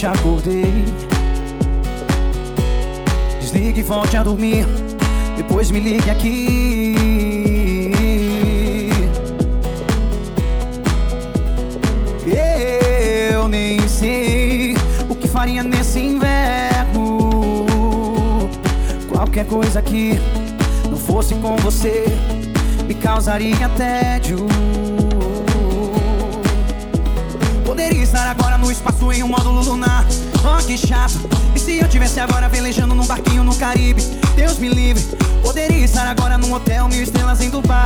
te acordei. Desligue e volte a dormir. Depois me ligue aqui. Eu nem sei o que faria nesse inverno. Qualquer coisa que não fosse com você me causaria tédio. Espaço em um módulo lunar. Oh, que chato. E se eu tivesse agora velejando num barquinho no Caribe? Deus me livre. Poderia estar agora num hotel mil estrelas em Dubai.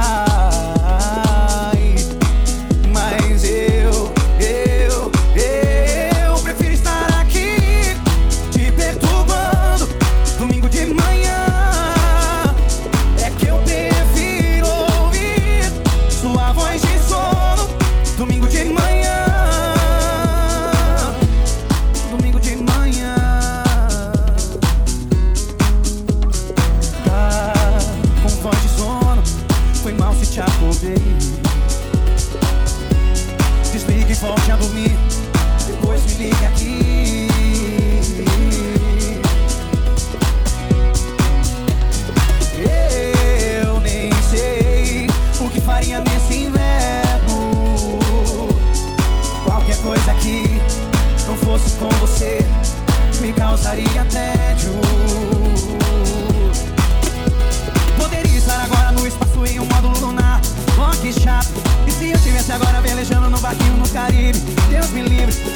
Volte a dormir. Depois me ligue aqui. Eu nem sei o que faria nesse inverno. Qualquer coisa que não fosse com você me causaria até Caribe, Deus me livre.